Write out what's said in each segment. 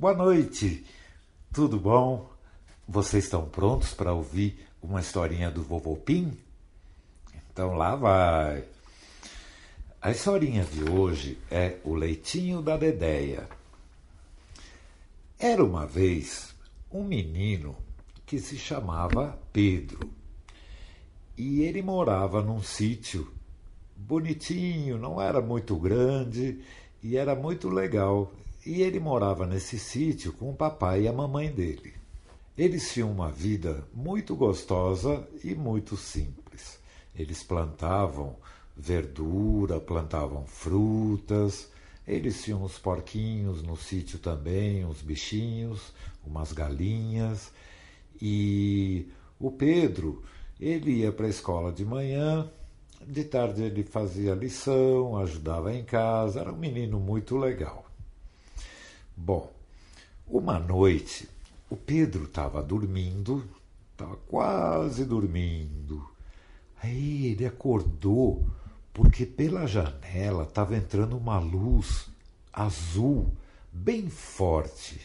Boa noite, tudo bom? Vocês estão prontos para ouvir uma historinha do Vovô Pim? Então lá vai. A historinha de hoje é O Leitinho da Dedéia. Era uma vez um menino que se chamava Pedro. E ele morava num sítio bonitinho, não era muito grande e era muito legal. E ele morava nesse sítio com o papai e a mamãe dele. Eles tinham uma vida muito gostosa e muito simples. Eles plantavam verdura, plantavam frutas, eles tinham uns porquinhos no sítio também, uns bichinhos, umas galinhas. E o Pedro, ele ia para a escola de manhã, de tarde ele fazia lição, ajudava em casa, era um menino muito legal. Bom, uma noite o Pedro estava dormindo, estava quase dormindo. Aí ele acordou porque pela janela estava entrando uma luz azul bem forte.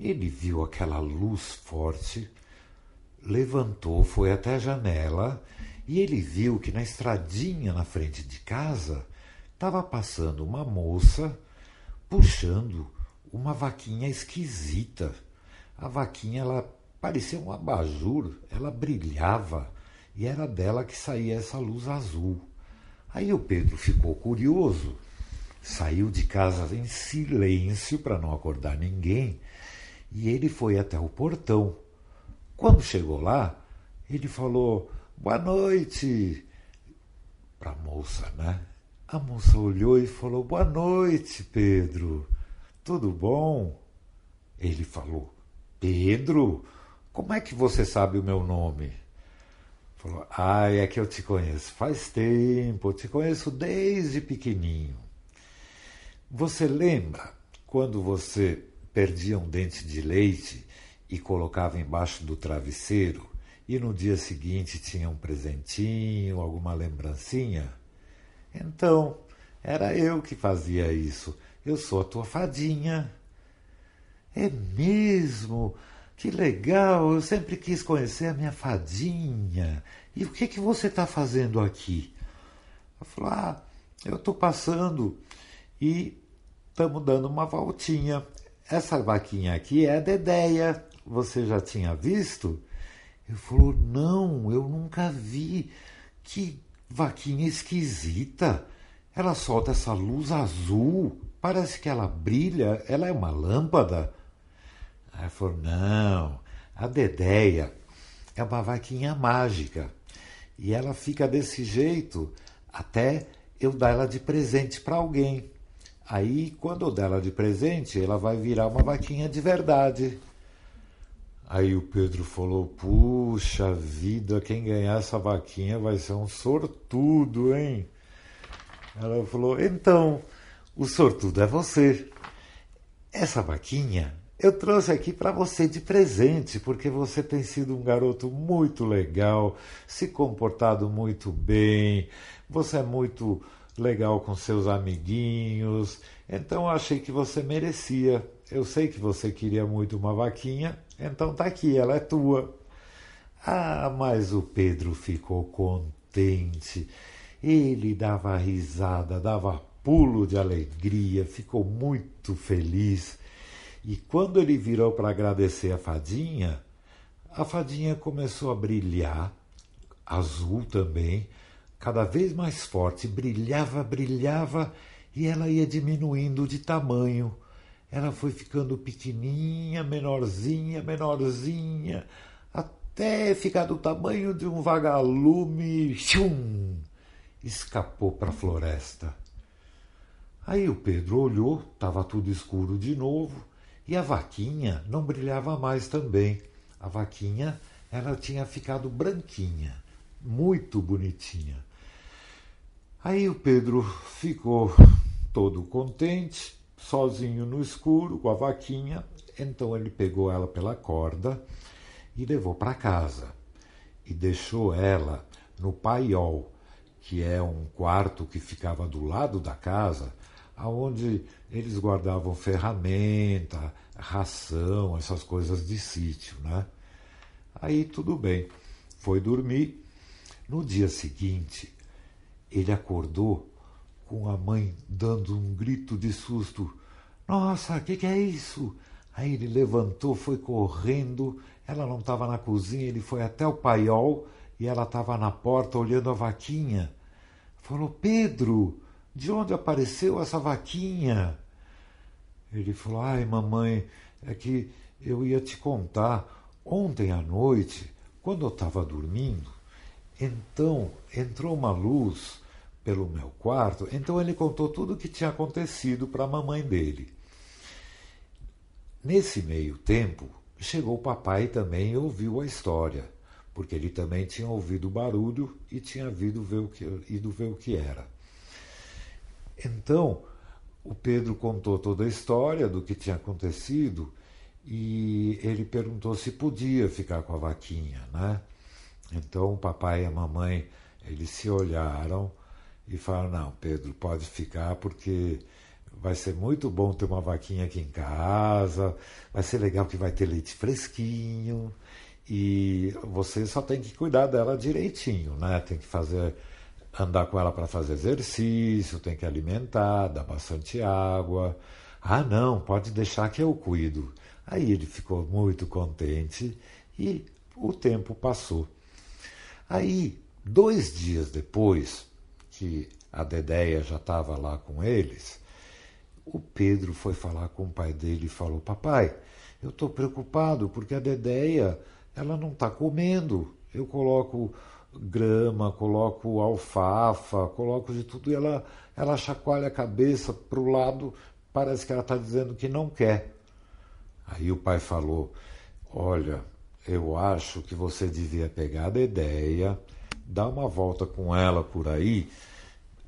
Ele viu aquela luz forte, levantou, foi até a janela e ele viu que na estradinha na frente de casa estava passando uma moça puxando uma vaquinha esquisita. A vaquinha ela parecia um abajur, ela brilhava e era dela que saía essa luz azul. Aí o Pedro ficou curioso, saiu de casa em silêncio para não acordar ninguém e ele foi até o portão. Quando chegou lá, ele falou: Boa noite para a moça, né? A moça olhou e falou: Boa noite, Pedro. Tudo bom? Ele falou: Pedro, como é que você sabe o meu nome? Falou: Ah, é que eu te conheço faz tempo, eu te conheço desde pequenininho. Você lembra quando você perdia um dente de leite e colocava embaixo do travesseiro e no dia seguinte tinha um presentinho, alguma lembrancinha? Então, era eu que fazia isso. Eu sou a tua fadinha. É mesmo? Que legal! Eu sempre quis conhecer a minha fadinha. E o que, que você está fazendo aqui? Eu falei, ah, eu estou passando e estamos dando uma voltinha. Essa vaquinha aqui é a Dedéia. Você já tinha visto? Ele falou, não, eu nunca vi. Que vaquinha esquisita. Ela solta essa luz azul. Parece que ela brilha, ela é uma lâmpada. Aí falou: não, a Dedéia é uma vaquinha mágica. E ela fica desse jeito até eu dar ela de presente para alguém. Aí, quando eu der ela de presente, ela vai virar uma vaquinha de verdade. Aí o Pedro falou: Puxa vida, quem ganhar essa vaquinha vai ser um sortudo, hein? Ela falou: Então, o sortudo é você. Essa vaquinha eu trouxe aqui para você de presente, porque você tem sido um garoto muito legal, se comportado muito bem, você é muito legal com seus amiguinhos, então achei que você merecia. Eu sei que você queria muito uma vaquinha, então tá aqui, ela é tua. Ah, mas o Pedro ficou contente. Ele dava risada, dava pulo de alegria, ficou muito feliz. E quando ele virou para agradecer a fadinha, a fadinha começou a brilhar, azul também, cada vez mais forte, brilhava, brilhava, e ela ia diminuindo de tamanho. Ela foi ficando pequenininha, menorzinha, menorzinha, até ficar do tamanho de um vagalume. Tchum! Escapou para a floresta. Aí o Pedro olhou, estava tudo escuro de novo, e a vaquinha não brilhava mais também. A vaquinha, ela tinha ficado branquinha, muito bonitinha. Aí o Pedro ficou todo contente, sozinho no escuro, com a vaquinha. Então ele pegou ela pela corda e levou para casa e deixou ela no paiol, que é um quarto que ficava do lado da casa aonde eles guardavam ferramenta, ração, essas coisas de sítio, né? Aí tudo bem, foi dormir. No dia seguinte, ele acordou com a mãe dando um grito de susto. Nossa, o que, que é isso? Aí ele levantou, foi correndo. Ela não estava na cozinha, ele foi até o paiol e ela estava na porta olhando a vaquinha. Falou: Pedro, de onde apareceu essa vaquinha? Ele falou: Ai, mamãe, é que eu ia te contar. Ontem à noite, quando eu estava dormindo, então entrou uma luz pelo meu quarto. Então ele contou tudo o que tinha acontecido para a mamãe dele. Nesse meio tempo, chegou o papai também e ouviu a história, porque ele também tinha ouvido o barulho e tinha ido ver o que, ido ver o que era. Então, o Pedro contou toda a história do que tinha acontecido e ele perguntou se podia ficar com a vaquinha, né? Então o papai e a mamãe eles se olharam e falaram não, Pedro pode ficar porque vai ser muito bom ter uma vaquinha aqui em casa, vai ser legal que vai ter leite fresquinho e você só tem que cuidar dela direitinho, né? Tem que fazer andar com ela para fazer exercício, tem que alimentar, dar bastante água. Ah, não, pode deixar que eu cuido. Aí ele ficou muito contente e o tempo passou. Aí, dois dias depois, que a Dedéia já estava lá com eles, o Pedro foi falar com o pai dele e falou: Papai, eu estou preocupado porque a Dedéia ela não está comendo. Eu coloco grama, coloco alfafa, coloco de tudo e ela, ela chacoalha a cabeça para o lado, parece que ela está dizendo que não quer. Aí o pai falou: Olha, eu acho que você devia pegar a ideia, dar uma volta com ela por aí,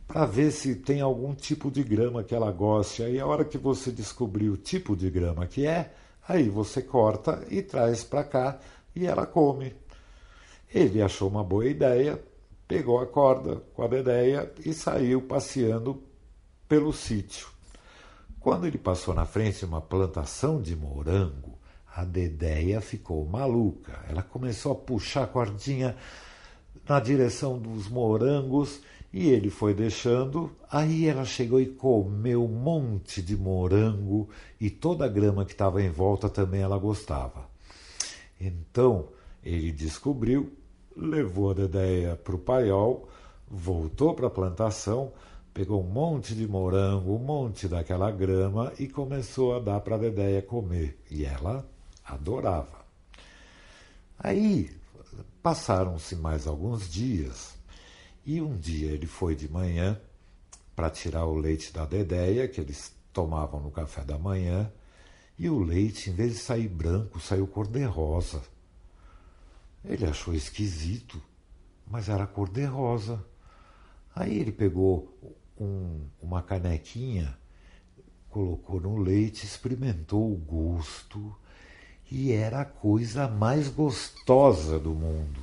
para ver se tem algum tipo de grama que ela goste. Aí, a hora que você descobrir o tipo de grama que é, aí você corta e traz para cá e ela come. Ele achou uma boa ideia, pegou a corda com a ideia e saiu passeando pelo sítio. Quando ele passou na frente de uma plantação de morango, a Dedéia ficou maluca. Ela começou a puxar a cordinha na direção dos morangos e ele foi deixando. Aí ela chegou e comeu um monte de morango e toda a grama que estava em volta também ela gostava. Então ele descobriu, levou a Dedéia para o paiol, voltou para a plantação pegou um monte de morango, um monte daquela grama e começou a dar para a Dedéia comer. E ela adorava. Aí passaram-se mais alguns dias e um dia ele foi de manhã para tirar o leite da Dedéia, que eles tomavam no café da manhã, e o leite, em vez de sair branco, saiu cor-de-rosa. Ele achou esquisito, mas era cor-de-rosa. Aí ele pegou um, uma canequinha, colocou no leite, experimentou o gosto e era a coisa mais gostosa do mundo.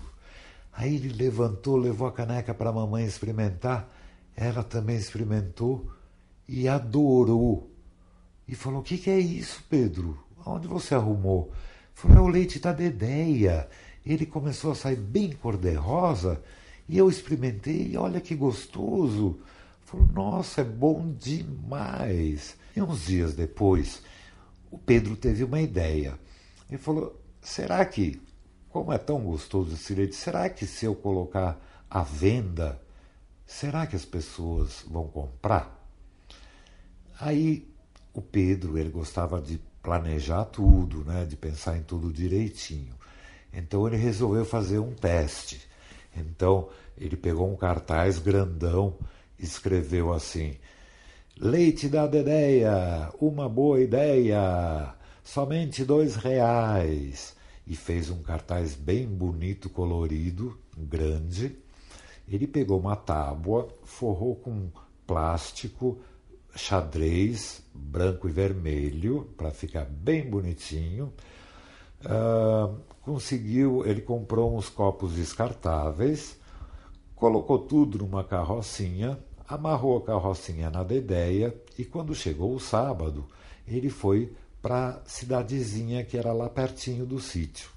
Aí ele levantou, levou a caneca para a mamãe experimentar, ela também experimentou e adorou. E falou: O que, que é isso, Pedro? Onde você arrumou? Falou: É o leite da Dedéia. Ele começou a sair bem cor-de-rosa e eu experimentei olha que gostoso. Falou, nossa, é bom demais. E uns dias depois, o Pedro teve uma ideia. Ele falou: será que, como é tão gostoso esse leite, será que se eu colocar à venda, será que as pessoas vão comprar? Aí o Pedro, ele gostava de planejar tudo, né, de pensar em tudo direitinho. Então ele resolveu fazer um teste. Então ele pegou um cartaz grandão escreveu assim: Leite da Dedéia, uma boa ideia, somente dois reais. E fez um cartaz bem bonito, colorido, grande. Ele pegou uma tábua, forrou com plástico, xadrez, branco e vermelho, para ficar bem bonitinho. Uh, conseguiu, ele comprou uns copos descartáveis, colocou tudo numa carrocinha, amarrou a carrocinha na dedéia e quando chegou o sábado, ele foi para a cidadezinha que era lá pertinho do sítio.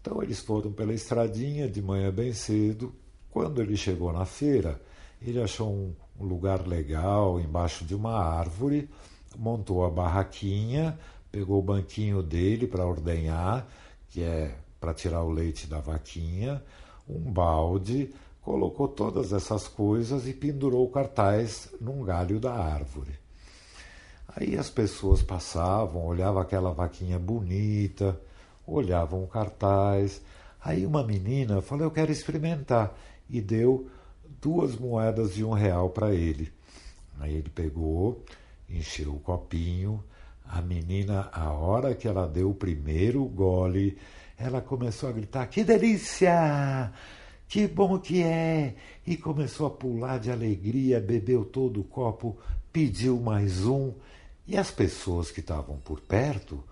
Então eles foram pela estradinha de manhã bem cedo. Quando ele chegou na feira, ele achou um, um lugar legal embaixo de uma árvore, montou a barraquinha, pegou o banquinho dele para ordenhar, que é para tirar o leite da vaquinha, um balde, colocou todas essas coisas e pendurou o cartaz num galho da árvore. Aí as pessoas passavam, olhavam aquela vaquinha bonita, olhavam o cartaz. Aí uma menina falou: Eu quero experimentar. E deu duas moedas de um real para ele. Aí ele pegou, encheu o copinho. A menina, a hora que ela deu o primeiro gole, ela começou a gritar: Que delícia! Que bom que é! E começou a pular de alegria, bebeu todo o copo, pediu mais um. E as pessoas que estavam por perto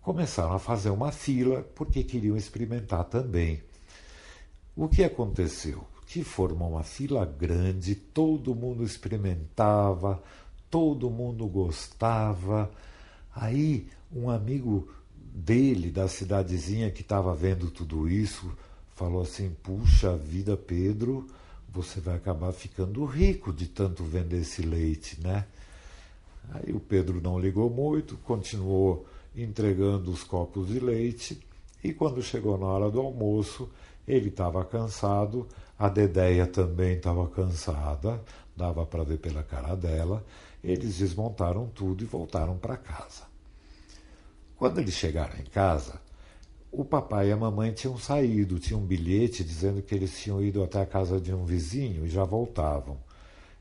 começaram a fazer uma fila porque queriam experimentar também. O que aconteceu? Que formou uma fila grande, todo mundo experimentava, todo mundo gostava. Aí um amigo dele, da cidadezinha que estava vendo tudo isso, falou assim: Puxa vida, Pedro, você vai acabar ficando rico de tanto vender esse leite, né? Aí o Pedro não ligou muito, continuou entregando os copos de leite e quando chegou na hora do almoço, ele estava cansado, a Dedéia também estava cansada, dava para ver pela cara dela. Eles desmontaram tudo e voltaram para casa. Quando eles chegaram em casa, o papai e a mamãe tinham saído, tinham um bilhete dizendo que eles tinham ido até a casa de um vizinho e já voltavam.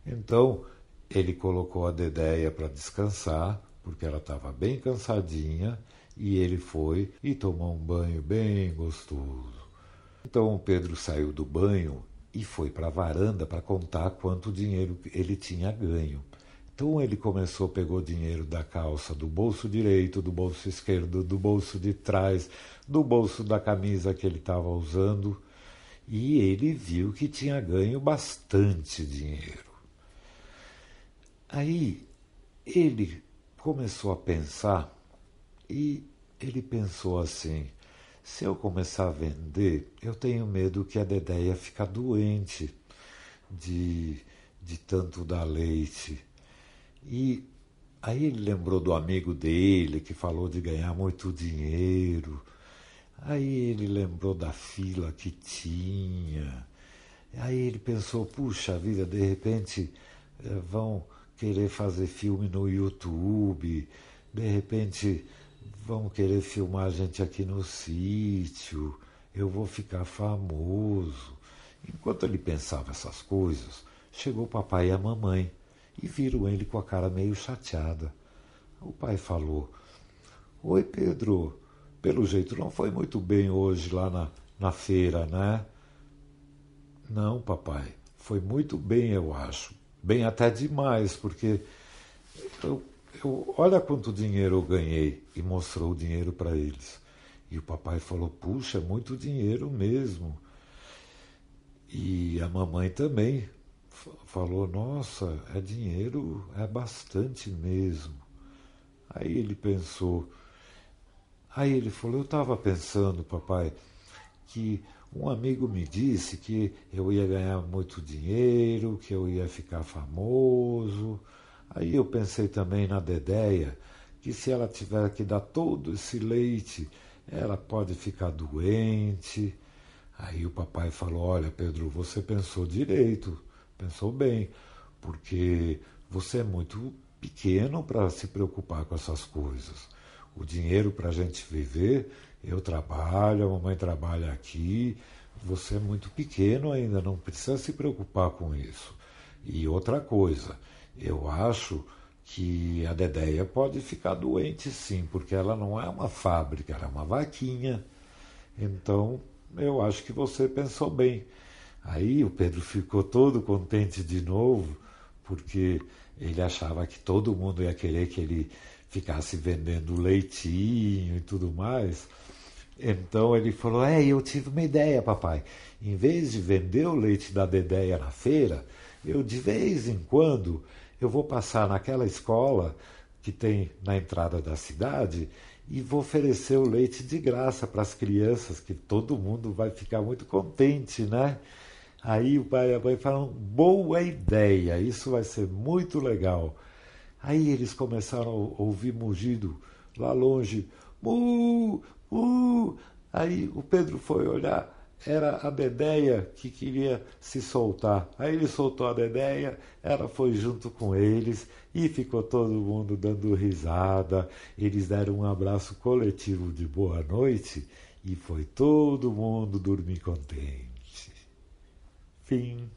Então, ele colocou a Dedéia para descansar, porque ela estava bem cansadinha, e ele foi e tomou um banho bem gostoso. Então o Pedro saiu do banho e foi para a varanda para contar quanto dinheiro ele tinha ganho. Então ele começou, pegou dinheiro da calça, do bolso direito, do bolso esquerdo, do bolso de trás, do bolso da camisa que ele estava usando, e ele viu que tinha ganho bastante dinheiro. Aí ele começou a pensar e ele pensou assim: se eu começar a vender, eu tenho medo que a Dedéia fique doente de, de tanto dar leite. E aí ele lembrou do amigo dele que falou de ganhar muito dinheiro. Aí ele lembrou da fila que tinha. Aí ele pensou: puxa vida, de repente eh, vão querer fazer filme no YouTube, de repente vão querer filmar a gente aqui no sítio, eu vou ficar famoso. Enquanto ele pensava essas coisas, chegou o papai e a mamãe e viram ele com a cara meio chateada. O pai falou: Oi, Pedro, pelo jeito não foi muito bem hoje lá na, na feira, né? Não, papai, foi muito bem, eu acho bem até demais, porque eu, eu, olha quanto dinheiro eu ganhei e mostrou o dinheiro para eles. E o papai falou: puxa, é muito dinheiro mesmo. E a mamãe também falou: nossa, é dinheiro, é bastante mesmo. Aí ele pensou. Aí ele falou: eu estava pensando, papai, que um amigo me disse que eu ia ganhar muito dinheiro, que eu ia ficar famoso. Aí eu pensei também na Dedéia, que se ela tiver que dar todo esse leite, ela pode ficar doente. Aí o papai falou: Olha, Pedro, você pensou direito, pensou bem, porque você é muito pequeno para se preocupar com essas coisas. O dinheiro para a gente viver eu trabalho, a mamãe trabalha aqui, você é muito pequeno ainda, não precisa se preocupar com isso. E outra coisa, eu acho que a Dedéia pode ficar doente sim, porque ela não é uma fábrica, ela é uma vaquinha. Então, eu acho que você pensou bem. Aí o Pedro ficou todo contente de novo, porque ele achava que todo mundo ia querer que ele ficasse vendendo leitinho e tudo mais. Então ele falou: É, eu tive uma ideia, papai. Em vez de vender o leite da Dedéia na feira, eu de vez em quando eu vou passar naquela escola que tem na entrada da cidade e vou oferecer o leite de graça para as crianças, que todo mundo vai ficar muito contente, né? Aí o pai e a mãe falam: boa ideia, isso vai ser muito legal. Aí eles começaram a ouvir mugido lá longe: mu, mu. Aí o Pedro foi olhar, era a Dedéia que queria se soltar. Aí ele soltou a Dedéia, ela foi junto com eles e ficou todo mundo dando risada. Eles deram um abraço coletivo de boa noite e foi todo mundo dormir contente. thing